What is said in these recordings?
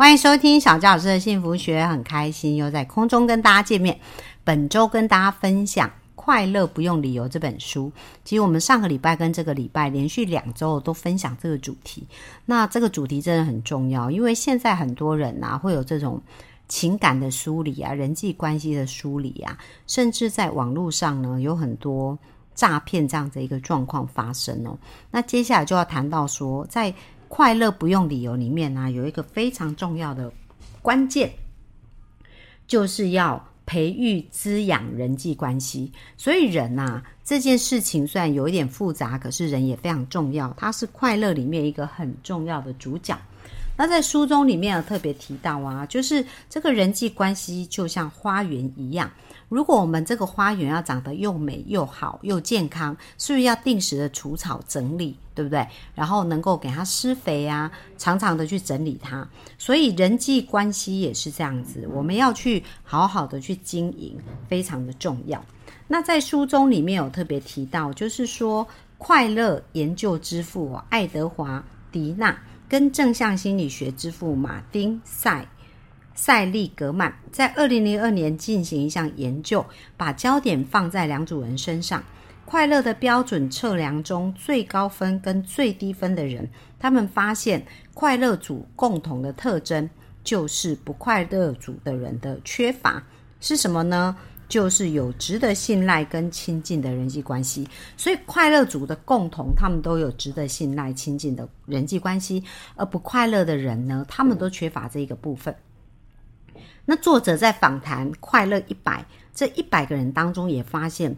欢迎收听小教老师的幸福学，很开心又在空中跟大家见面。本周跟大家分享《快乐不用理由》这本书。其实我们上个礼拜跟这个礼拜连续两周都分享这个主题。那这个主题真的很重要，因为现在很多人啊会有这种情感的梳理啊、人际关系的梳理啊，甚至在网络上呢有很多诈骗这样的一个状况发生哦。那接下来就要谈到说，在快乐不用理由里面呢，有一个非常重要的关键，就是要培育滋养人际关系。所以人呐，这件事情虽然有一点复杂，可是人也非常重要，它是快乐里面一个很重要的主角。那在书中里面有特别提到啊，就是这个人际关系就像花园一样，如果我们这个花园要长得又美又好又健康，是不是要定时的除草整理，对不对？然后能够给它施肥啊，常常的去整理它。所以人际关系也是这样子，我们要去好好的去经营，非常的重要。那在书中里面有特别提到，就是说快乐研究之父爱德华迪纳。跟正向心理学之父马丁塞塞利格曼在二零零二年进行一项研究，把焦点放在两组人身上。快乐的标准测量中最高分跟最低分的人，他们发现快乐组共同的特征就是不快乐组的人的缺乏是什么呢？就是有值得信赖跟亲近的人际关系，所以快乐组的共同，他们都有值得信赖、亲近的人际关系，而不快乐的人呢，他们都缺乏这一个部分。那作者在访谈快乐一百这一百个人当中，也发现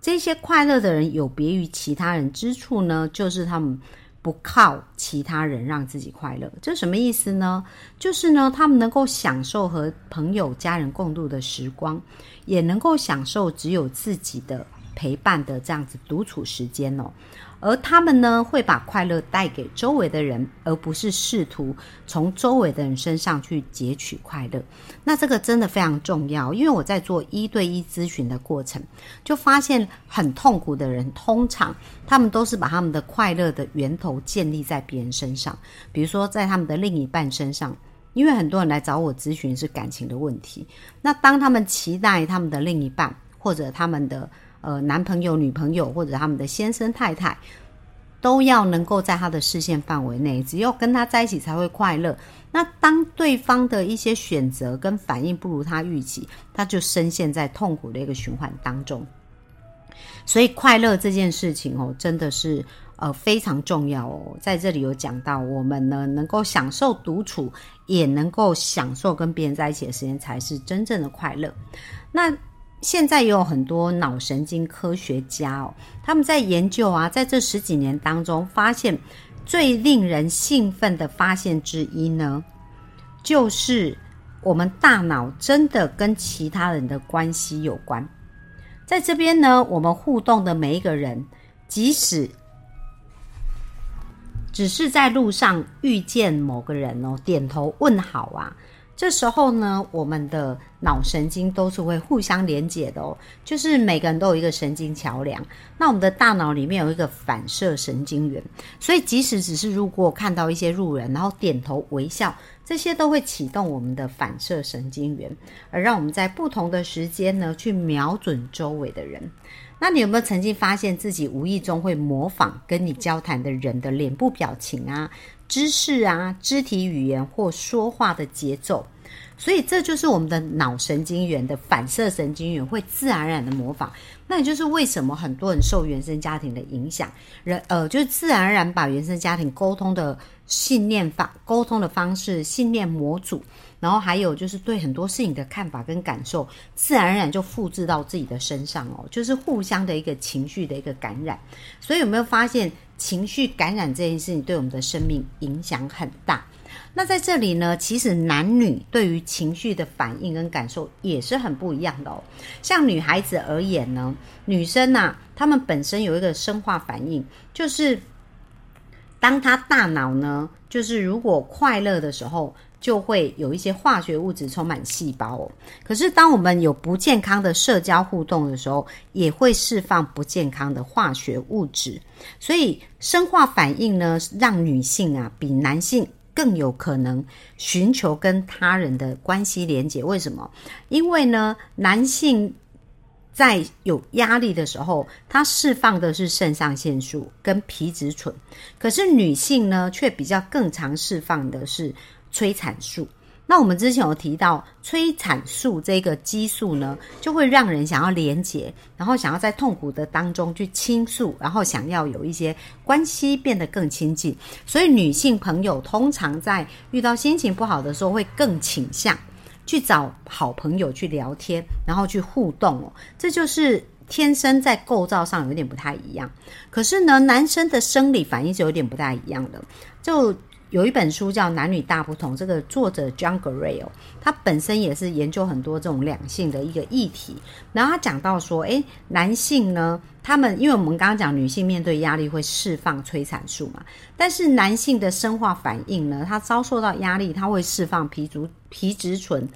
这些快乐的人有别于其他人之处呢，就是他们。不靠其他人让自己快乐，这什么意思呢？就是呢，他们能够享受和朋友、家人共度的时光，也能够享受只有自己的陪伴的这样子独处时间哦。而他们呢，会把快乐带给周围的人，而不是试图从周围的人身上去截取快乐。那这个真的非常重要，因为我在做一对一咨询的过程，就发现很痛苦的人，通常他们都是把他们的快乐的源头建立在别人身上，比如说在他们的另一半身上。因为很多人来找我咨询是感情的问题，那当他们期待他们的另一半或者他们的。呃，男朋友、女朋友或者他们的先生、太太，都要能够在他的视线范围内，只有跟他在一起才会快乐。那当对方的一些选择跟反应不如他预期，他就深陷在痛苦的一个循环当中。所以，快乐这件事情哦，真的是呃非常重要哦。在这里有讲到，我们呢能够享受独处，也能够享受跟别人在一起的时间，才是真正的快乐。那。现在也有很多脑神经科学家哦，他们在研究啊，在这十几年当中，发现最令人兴奋的发现之一呢，就是我们大脑真的跟其他人的关系有关。在这边呢，我们互动的每一个人，即使只是在路上遇见某个人哦，点头问好啊。这时候呢，我们的脑神经都是会互相连接的哦，就是每个人都有一个神经桥梁。那我们的大脑里面有一个反射神经元，所以即使只是如果看到一些路人，然后点头微笑，这些都会启动我们的反射神经元，而让我们在不同的时间呢去瞄准周围的人。那你有没有曾经发现自己无意中会模仿跟你交谈的人的脸部表情啊？姿势啊，肢体语言或说话的节奏，所以这就是我们的脑神经元的反射神经元会自然而然的模仿。那也就是为什么很多人受原生家庭的影响，人呃，就是自然而然把原生家庭沟通的信念法沟通的方式、信念模组，然后还有就是对很多事情的看法跟感受，自然而然就复制到自己的身上哦，就是互相的一个情绪的一个感染。所以有没有发现？情绪感染这件事情对我们的生命影响很大。那在这里呢，其实男女对于情绪的反应跟感受也是很不一样的哦。像女孩子而言呢，女生呐，她们本身有一个生化反应，就是当她大脑呢，就是如果快乐的时候。就会有一些化学物质充满细胞。可是当我们有不健康的社交互动的时候，也会释放不健康的化学物质。所以生化反应呢，让女性啊比男性。更有可能寻求跟他人的关系连接。为什么？因为呢，男性在有压力的时候，他释放的是肾上腺素跟皮质醇，可是女性呢，却比较更常释放的是催产素。那我们之前有提到催产素这个激素呢，就会让人想要连结，然后想要在痛苦的当中去倾诉，然后想要有一些关系变得更亲近。所以女性朋友通常在遇到心情不好的时候，会更倾向去找好朋友去聊天，然后去互动哦。这就是天生在构造上有点不太一样。可是呢，男生的生理反应是有点不太一样的，就。有一本书叫《男女大不同》，这个作者 John Gray，他本身也是研究很多这种两性的一个议题。然后他讲到说，诶，男性呢，他们因为我们刚刚讲女性面对压力会释放催产素嘛，但是男性的生化反应呢，他遭受到压力，他会释放皮质皮质醇，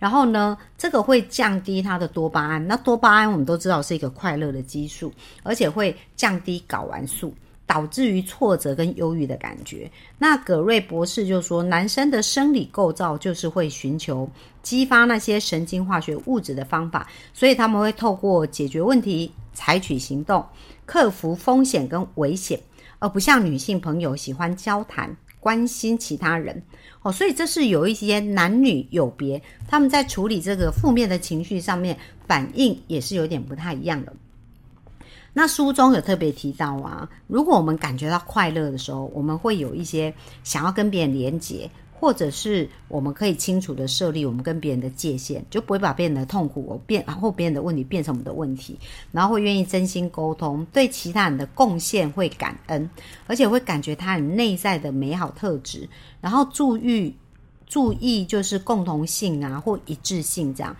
然后呢，这个会降低他的多巴胺。那多巴胺我们都知道是一个快乐的激素，而且会降低睾丸素。导致于挫折跟忧郁的感觉。那葛瑞博士就说，男生的生理构造就是会寻求激发那些神经化学物质的方法，所以他们会透过解决问题、采取行动、克服风险跟危险，而不像女性朋友喜欢交谈、关心其他人。哦，所以这是有一些男女有别，他们在处理这个负面的情绪上面反应也是有点不太一样的。那书中有特别提到啊，如果我们感觉到快乐的时候，我们会有一些想要跟别人连接，或者是我们可以清楚的设立我们跟别人的界限，就不会把别人的痛苦我变或别人的问题变成我们的问题，然后会愿意真心沟通，对其他人的贡献会感恩，而且会感觉他人内在的美好特质，然后注意注意就是共同性啊或一致性这样。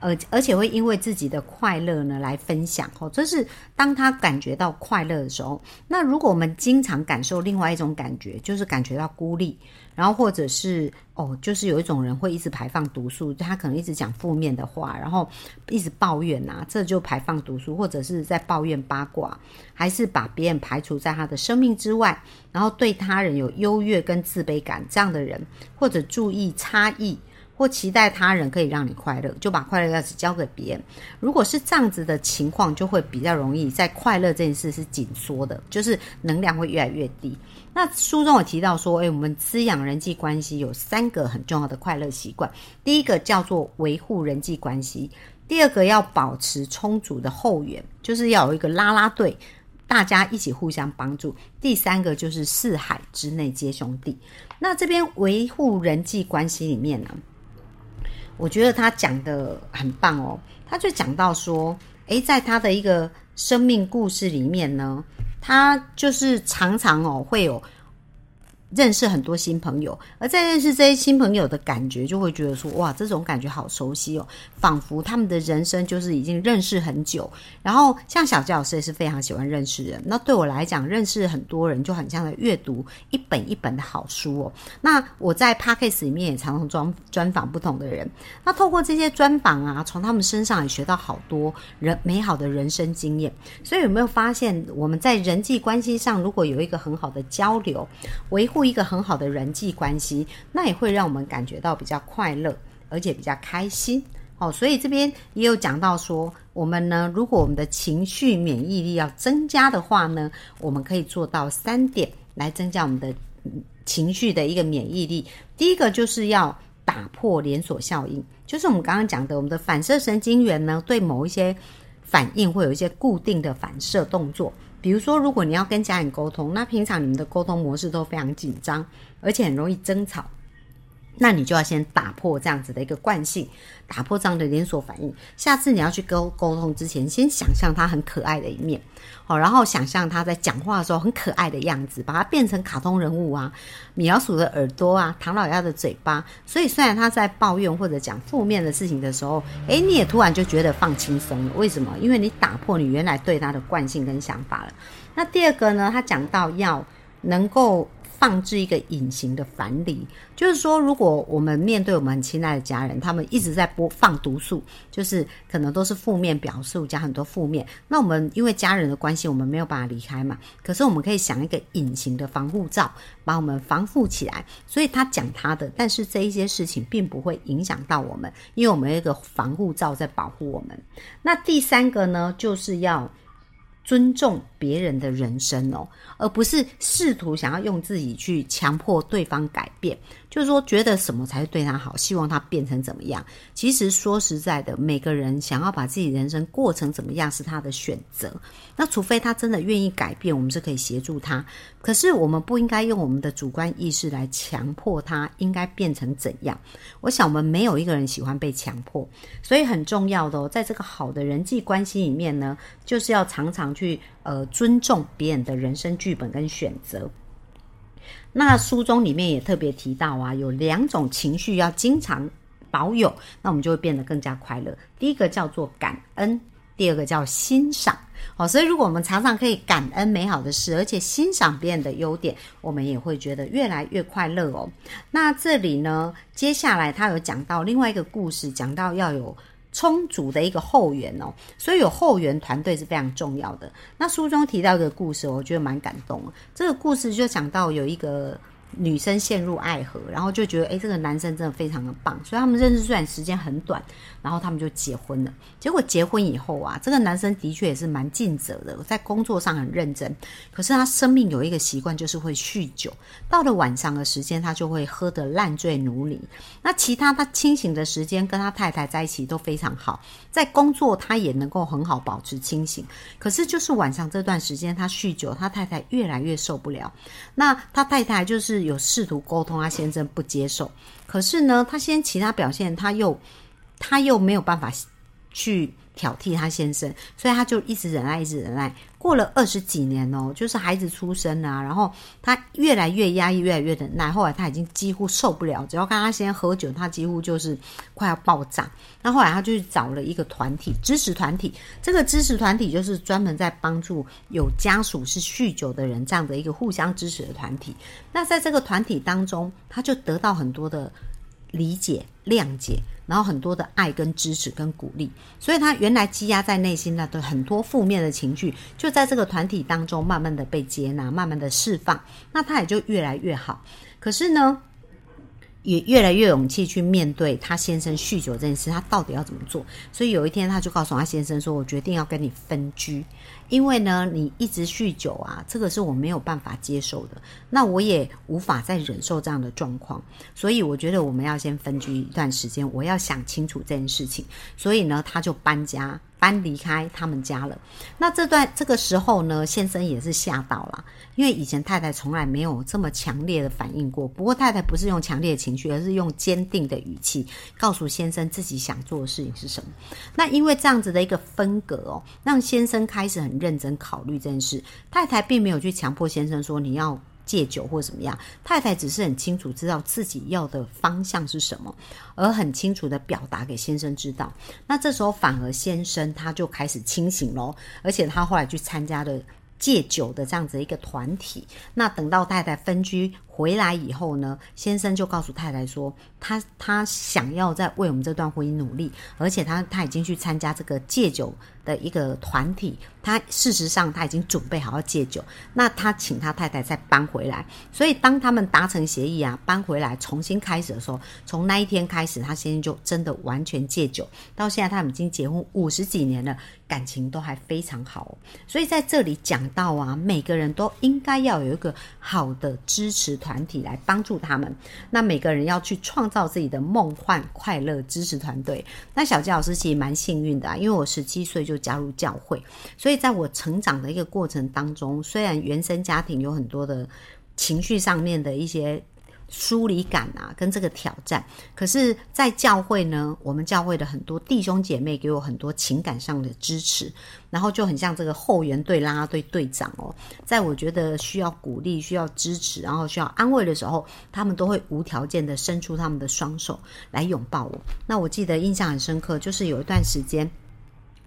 而而且会因为自己的快乐呢来分享哦，这是当他感觉到快乐的时候。那如果我们经常感受另外一种感觉，就是感觉到孤立，然后或者是哦，就是有一种人会一直排放毒素，他可能一直讲负面的话，然后一直抱怨呐，这就排放毒素，或者是在抱怨八卦，还是把别人排除在他的生命之外，然后对他人有优越跟自卑感这样的人，或者注意差异。或期待他人可以让你快乐，就把快乐钥匙交给别人。如果是这样子的情况，就会比较容易在快乐这件事是紧缩的，就是能量会越来越低。那书中有提到说，诶，我们滋养人际关系有三个很重要的快乐习惯。第一个叫做维护人际关系，第二个要保持充足的后援，就是要有一个拉拉队，大家一起互相帮助。第三个就是四海之内皆兄弟。那这边维护人际关系里面呢？我觉得他讲的很棒哦，他就讲到说，诶，在他的一个生命故事里面呢，他就是常常哦会有。认识很多新朋友，而在认识这些新朋友的感觉，就会觉得说，哇，这种感觉好熟悉哦，仿佛他们的人生就是已经认识很久。然后，像小杰老师也是非常喜欢认识人。那对我来讲，认识很多人就很像在阅读一本一本的好书哦。那我在 p a c k a g e 里面也常常专专访不同的人。那透过这些专访啊，从他们身上也学到好多人美好的人生经验。所以有没有发现，我们在人际关系上，如果有一个很好的交流，维护。一个很好的人际关系，那也会让我们感觉到比较快乐，而且比较开心。哦，所以这边也有讲到说，我们呢，如果我们的情绪免疫力要增加的话呢，我们可以做到三点来增加我们的情绪的一个免疫力。第一个就是要打破连锁效应，就是我们刚刚讲的，我们的反射神经元呢，对某一些反应会有一些固定的反射动作。比如说，如果你要跟家人沟通，那平常你们的沟通模式都非常紧张，而且很容易争吵。那你就要先打破这样子的一个惯性，打破这样的连锁反应。下次你要去沟沟通之前，先想象他很可爱的一面，好，然后想象他在讲话的时候很可爱的样子，把它变成卡通人物啊，米老鼠的耳朵啊，唐老鸭的嘴巴。所以虽然他在抱怨或者讲负面的事情的时候，诶，你也突然就觉得放轻松了。为什么？因为你打破你原来对他的惯性跟想法了。那第二个呢？他讲到要能够。放置一个隐形的樊篱，就是说，如果我们面对我们很亲爱的家人，他们一直在播放毒素，就是可能都是负面表述加很多负面，那我们因为家人的关系，我们没有办法离开嘛。可是我们可以想一个隐形的防护罩，把我们防护起来。所以他讲他的，但是这一些事情并不会影响到我们，因为我们有一个防护罩在保护我们。那第三个呢，就是要。尊重别人的人生哦，而不是试图想要用自己去强迫对方改变。就是说，觉得什么才是对他好，希望他变成怎么样。其实说实在的，每个人想要把自己人生过成怎么样是他的选择。那除非他真的愿意改变，我们是可以协助他。可是我们不应该用我们的主观意识来强迫他应该变成怎样。我想我们没有一个人喜欢被强迫，所以很重要的哦，在这个好的人际关系里面呢，就是要常常去呃尊重别人的人生剧本跟选择。那书中里面也特别提到啊，有两种情绪要经常保有，那我们就会变得更加快乐。第一个叫做感恩，第二个叫欣赏。好，所以如果我们常常可以感恩美好的事，而且欣赏别人的优点，我们也会觉得越来越快乐哦。那这里呢，接下来他有讲到另外一个故事，讲到要有。充足的一个后援哦，所以有后援团队是非常重要的。那书中提到一个故事，我觉得蛮感动。这个故事就讲到有一个。女生陷入爱河，然后就觉得哎，这个男生真的非常的棒，所以他们认识虽然时间很短，然后他们就结婚了。结果结婚以后啊，这个男生的确也是蛮尽责的，在工作上很认真。可是他生命有一个习惯，就是会酗酒。到了晚上的时间，他就会喝得烂醉如泥。那其他他清醒的时间，跟他太太在一起都非常好，在工作他也能够很好保持清醒。可是就是晚上这段时间，他酗酒，他太太越来越受不了。那他太太就是。有试图沟通，他先生不接受。可是呢，他先其他表现，他又他又没有办法去挑剔他先生，所以他就一直忍耐，一直忍耐。过了二十几年哦，就是孩子出生啊，然后他越来越压抑，越来越忍耐。后来他已经几乎受不了，只要跟他先喝酒，他几乎就是快要爆炸。那后来他就去找了一个团体，支持团体。这个支持团体就是专门在帮助有家属是酗酒的人这样的一个互相支持的团体。那在这个团体当中，他就得到很多的理解、谅解。然后很多的爱跟支持跟鼓励，所以他原来积压在内心的很多负面的情绪，就在这个团体当中慢慢的被接纳，慢慢的释放，那他也就越来越好。可是呢？也越来越勇气去面对他先生酗酒这件事，他到底要怎么做？所以有一天，他就告诉他先生说：“我决定要跟你分居，因为呢，你一直酗酒啊，这个是我没有办法接受的，那我也无法再忍受这样的状况，所以我觉得我们要先分居一段时间，我要想清楚这件事情。所以呢，他就搬家。”搬离开他们家了，那这段这个时候呢，先生也是吓到了，因为以前太太从来没有这么强烈的反应过。不过太太不是用强烈的情绪，而是用坚定的语气告诉先生自己想做的事情是什么。那因为这样子的一个分隔哦，让先生开始很认真考虑这件事。太太并没有去强迫先生说你要。戒酒或怎么样，太太只是很清楚知道自己要的方向是什么，而很清楚的表达给先生知道。那这时候反而先生他就开始清醒喽，而且他后来去参加了戒酒的这样子一个团体。那等到太太分居回来以后呢，先生就告诉太太说，他他想要在为我们这段婚姻努力，而且他他已经去参加这个戒酒。的一个团体，他事实上他已经准备好要戒酒，那他请他太太再搬回来，所以当他们达成协议啊，搬回来重新开始的时候，从那一天开始，他先生就真的完全戒酒，到现在他们已经结婚五十几年了，感情都还非常好。所以在这里讲到啊，每个人都应该要有一个好的支持团体来帮助他们，那每个人要去创造自己的梦幻快乐支持团队。那小吉老师其实蛮幸运的，因为我十七岁就。加入教会，所以在我成长的一个过程当中，虽然原生家庭有很多的情绪上面的一些疏离感啊，跟这个挑战，可是，在教会呢，我们教会的很多弟兄姐妹给我很多情感上的支持，然后就很像这个后援队啦啦队队长哦，在我觉得需要鼓励、需要支持，然后需要安慰的时候，他们都会无条件的伸出他们的双手来拥抱我。那我记得印象很深刻，就是有一段时间。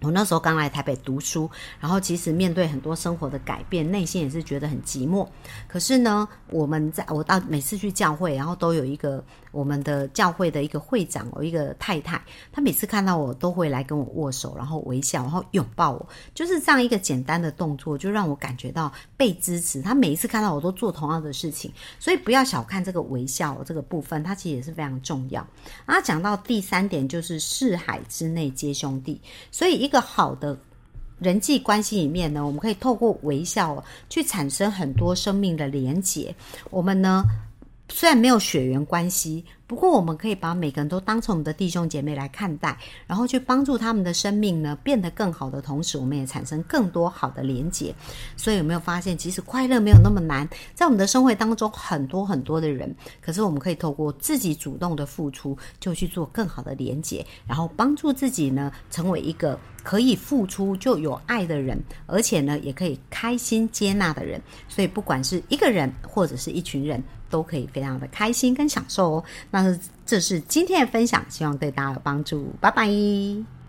我那时候刚来台北读书，然后其实面对很多生活的改变，内心也是觉得很寂寞。可是呢，我们在我到每次去教会，然后都有一个我们的教会的一个会长，有一个太太，她每次看到我都会来跟我握手，然后微笑，然后拥抱我，就是这样一个简单的动作，就让我感觉到被支持。她每一次看到我都做同样的事情，所以不要小看这个微笑这个部分，它其实也是非常重要。然后讲到第三点，就是四海之内皆兄弟，所以一。一个好的人际关系里面呢，我们可以透过微笑去产生很多生命的连结。我们呢，虽然没有血缘关系。不过，我们可以把每个人都当成我们的弟兄姐妹来看待，然后去帮助他们的生命呢变得更好的同时，我们也产生更多好的连结。所以，有没有发现，其实快乐没有那么难？在我们的生活当中，很多很多的人，可是我们可以透过自己主动的付出，就去做更好的连结，然后帮助自己呢，成为一个可以付出就有爱的人，而且呢，也可以开心接纳的人。所以，不管是一个人或者是一群人，都可以非常的开心跟享受哦。那这是今天的分享，希望对大家有帮助。拜拜。